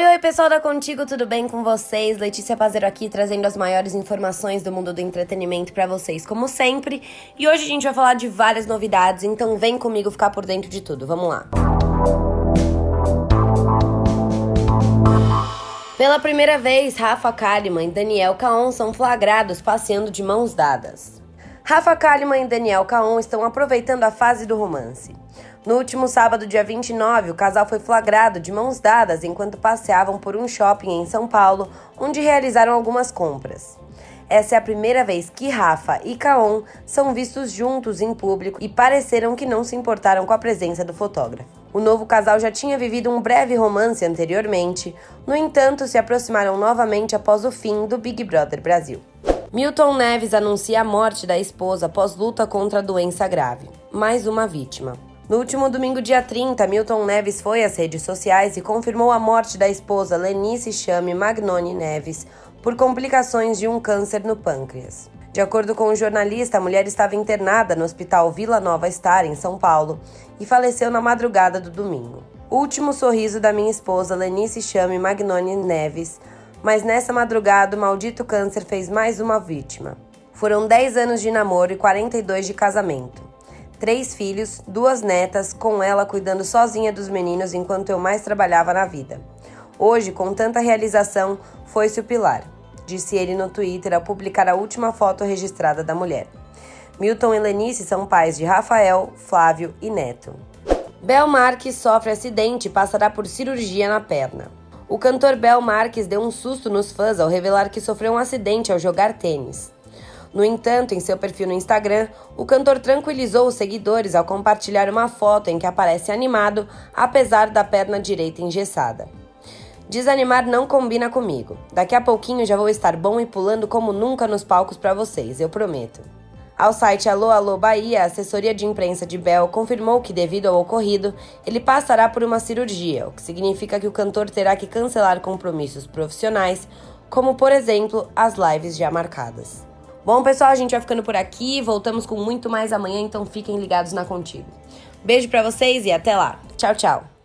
Oi, oi, pessoal da Contigo, tudo bem com vocês? Letícia Pazero aqui trazendo as maiores informações do mundo do entretenimento para vocês, como sempre. E hoje a gente vai falar de várias novidades, então vem comigo ficar por dentro de tudo. Vamos lá. Pela primeira vez, Rafa Kalimann e Daniel Caon são flagrados passeando de mãos dadas. Rafa Kalimann e Daniel Caon estão aproveitando a fase do romance. No último sábado, dia 29, o casal foi flagrado de mãos dadas enquanto passeavam por um shopping em São Paulo, onde realizaram algumas compras. Essa é a primeira vez que Rafa e Kaon são vistos juntos em público e pareceram que não se importaram com a presença do fotógrafo. O novo casal já tinha vivido um breve romance anteriormente, no entanto, se aproximaram novamente após o fim do Big Brother Brasil. Milton Neves anuncia a morte da esposa após luta contra a doença grave. Mais uma vítima. No último domingo, dia 30, Milton Neves foi às redes sociais e confirmou a morte da esposa Lenice Chame Magnoni Neves por complicações de um câncer no pâncreas. De acordo com o jornalista, a mulher estava internada no Hospital Vila Nova Star, em São Paulo, e faleceu na madrugada do domingo. Último sorriso da minha esposa Lenice Chame Magnoni Neves, mas nessa madrugada o maldito câncer fez mais uma vítima. Foram 10 anos de namoro e 42 de casamento três filhos, duas netas, com ela cuidando sozinha dos meninos enquanto eu mais trabalhava na vida. Hoje, com tanta realização, foi-se o pilar, disse ele no Twitter ao publicar a última foto registrada da mulher. Milton e Lenice são pais de Rafael, Flávio e Neto. Bel Marques sofre acidente e passará por cirurgia na perna. O cantor Bel Marques deu um susto nos fãs ao revelar que sofreu um acidente ao jogar tênis. No entanto, em seu perfil no Instagram, o cantor tranquilizou os seguidores ao compartilhar uma foto em que aparece animado, apesar da perna direita engessada. Desanimar não combina comigo. Daqui a pouquinho já vou estar bom e pulando como nunca nos palcos para vocês, eu prometo. Ao site Alô Alô Bahia, a assessoria de imprensa de Bel confirmou que, devido ao ocorrido, ele passará por uma cirurgia, o que significa que o cantor terá que cancelar compromissos profissionais, como, por exemplo, as lives já marcadas. Bom, pessoal, a gente vai ficando por aqui. Voltamos com muito mais amanhã, então fiquem ligados na Contigo. Beijo para vocês e até lá. Tchau, tchau.